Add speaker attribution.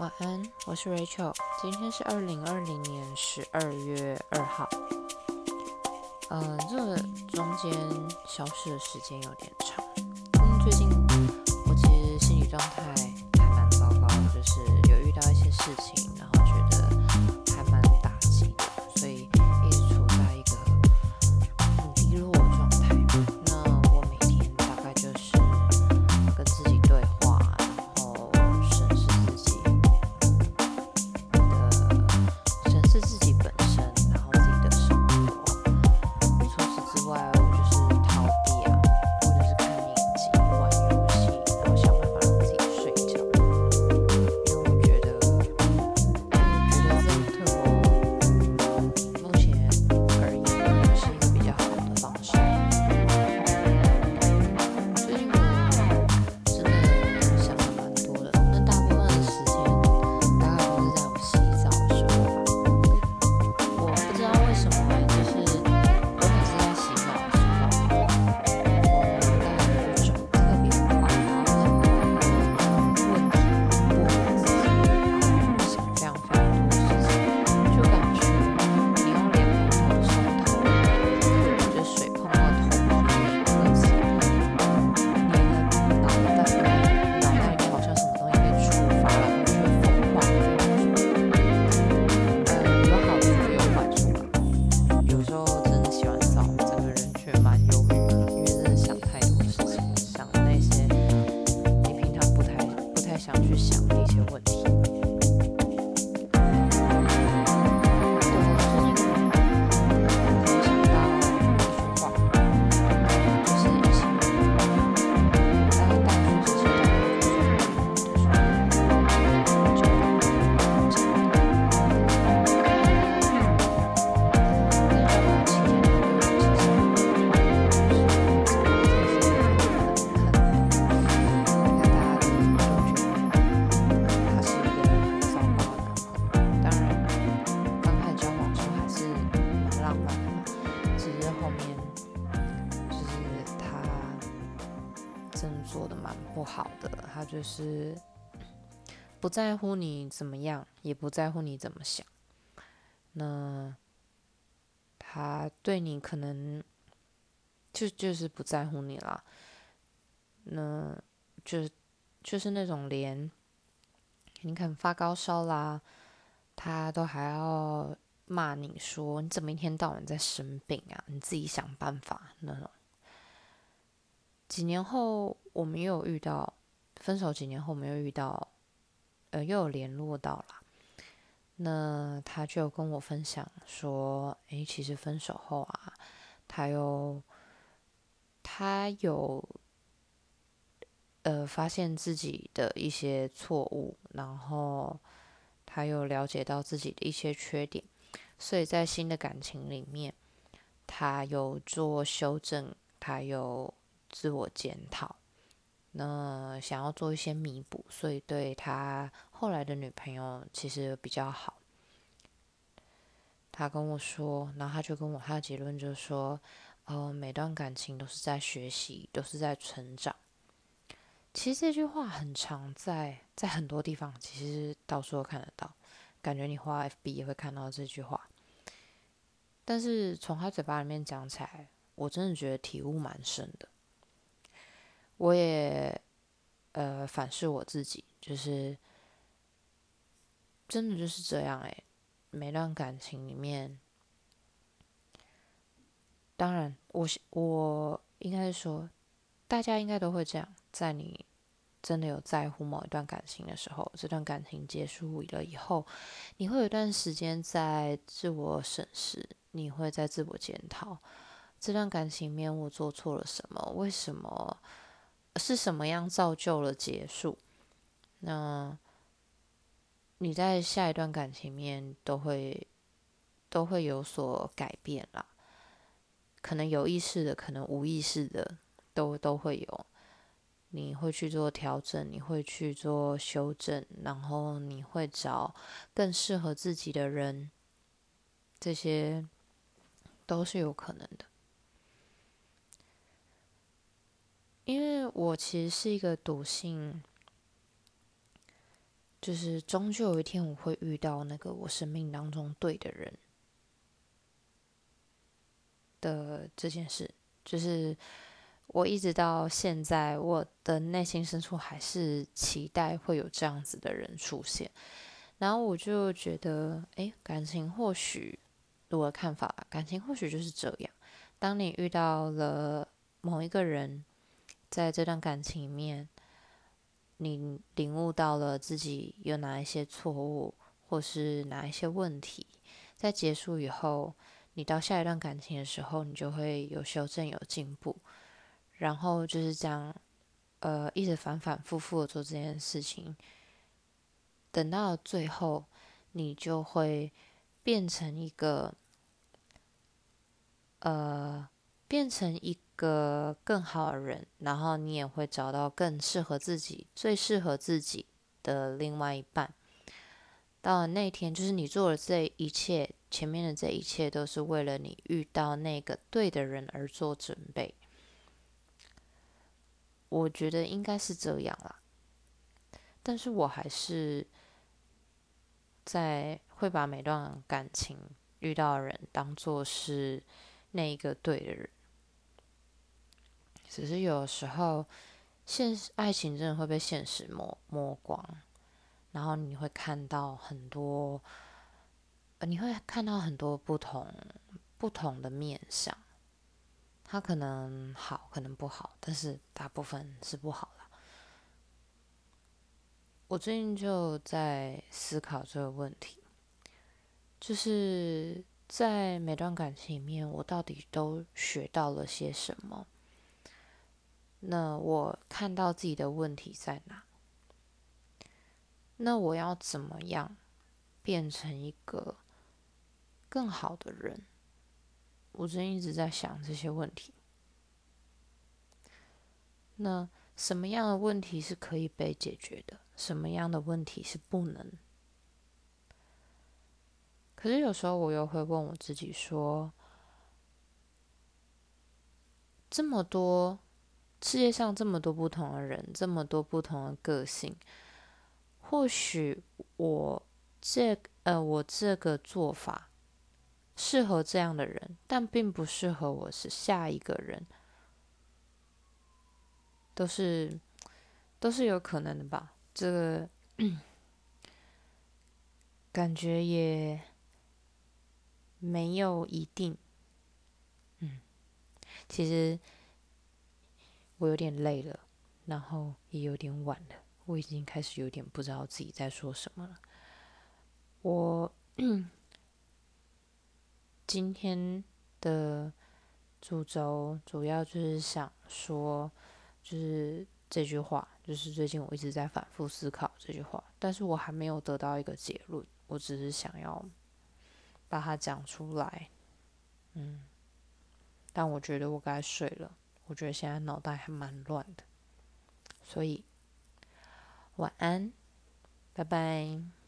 Speaker 1: 晚安，我是 Rachel。今天是二零二零年十二月二号。嗯，这个中间消失的时间有点长，因为最近我其实心理状态还蛮糟糕，就是有遇到一些事情，真做的蛮不好的。他就是不在乎你怎么样，也不在乎你怎么想。那他对你可能就就是不在乎你啦。那就就是那种连你可能发高烧啦，他都还要骂你说你怎么一天到晚在生病啊？你自己想办法那种。几年后，我们又遇到分手，几年后我们又遇到，呃，又有联络到啦。那他就跟我分享说，诶，其实分手后啊，他有他有呃，发现自己的一些错误，然后他又了解到自己的一些缺点，所以在新的感情里面，他有做修正，他有自我检讨，那想要做一些弥补，所以对他后来的女朋友其实比较好。他跟我说，然后他就跟我他的结论就是说，呃，每段感情都是在学习，都是在成长。其实这句话很常在在很多地方，其实到处都看得到，感觉你画 FB 也会看到这句话。但是从他嘴巴里面讲起来，我真的觉得体悟蛮深的。我也呃反思我自己，就是真的就是这样诶、每段感情里面，当然我我应该是说，大家应该都会这样，在你真的有在乎某一段感情的时候，这段感情结束了以后，你会有一段时间在自我审视，你会在自我检讨，这段感情里面我做错了什么？为什么？是什么样造就了结束？那你在下一段感情面都会都会有所改变啦，可能有意识的，可能无意识的，都都会有。你会去做调整，你会去做修正，然后你会找更适合自己的人，这些都是有可能的。因为我其实是一个笃信就是终究有一天我会遇到那个我生命当中对的人的这件事，就是我一直到现在，我的内心深处还是期待会有这样子的人出现。然后我就觉得，哎，感情或许我的看法，感情或许就是这样。当你遇到了某一个人，在这段感情里面。你领悟到了自己有哪一些错误，或是哪一些问题，在结束以后，你到下一段感情的时候，你就会有修正、有进步，然后就是这样，呃，一直反反复复的做这件事情，等到最后，你就会变成一个，呃，变成一。个更好的人，然后你也会找到更适合自己、最适合自己的另外一半。到了那天，就是你做的这一切，前面的这一切都是为了你遇到那个对的人而做准备。我觉得应该是这样啦，但是我还是在会把每段感情遇到的人当做是那一个对的人。只是有时候，现实爱情真的会被现实磨磨光，然后你会看到很多，你会看到很多不同不同的面相，他可能好，可能不好，但是大部分是不好了。我最近就在思考这个问题，就是在每段感情里面，我到底都学到了些什么？那我看到自己的问题在哪？那我要怎么样变成一个更好的人？我最近一直在想这些问题。那什么样的问题是可以被解决的？什么样的问题是不能？可是有时候我又会问我自己说：这么多。世界上这么多不同的人，这么多不同的个性，或许我这呃我这个做法适合这样的人，但并不适合我是下一个人，都是都是有可能的吧？这个感觉也没有一定，嗯，其实。我有点累了，然后也有点晚了，我已经开始有点不知道自己在说什么了。我 今天的主轴主要就是想说，就是这句话，就是最近我一直在反复思考这句话，但是我还没有得到一个结论，我只是想要把它讲出来。嗯，但我觉得我该睡了。我觉得现在脑袋还蛮乱的，所以晚安，拜拜。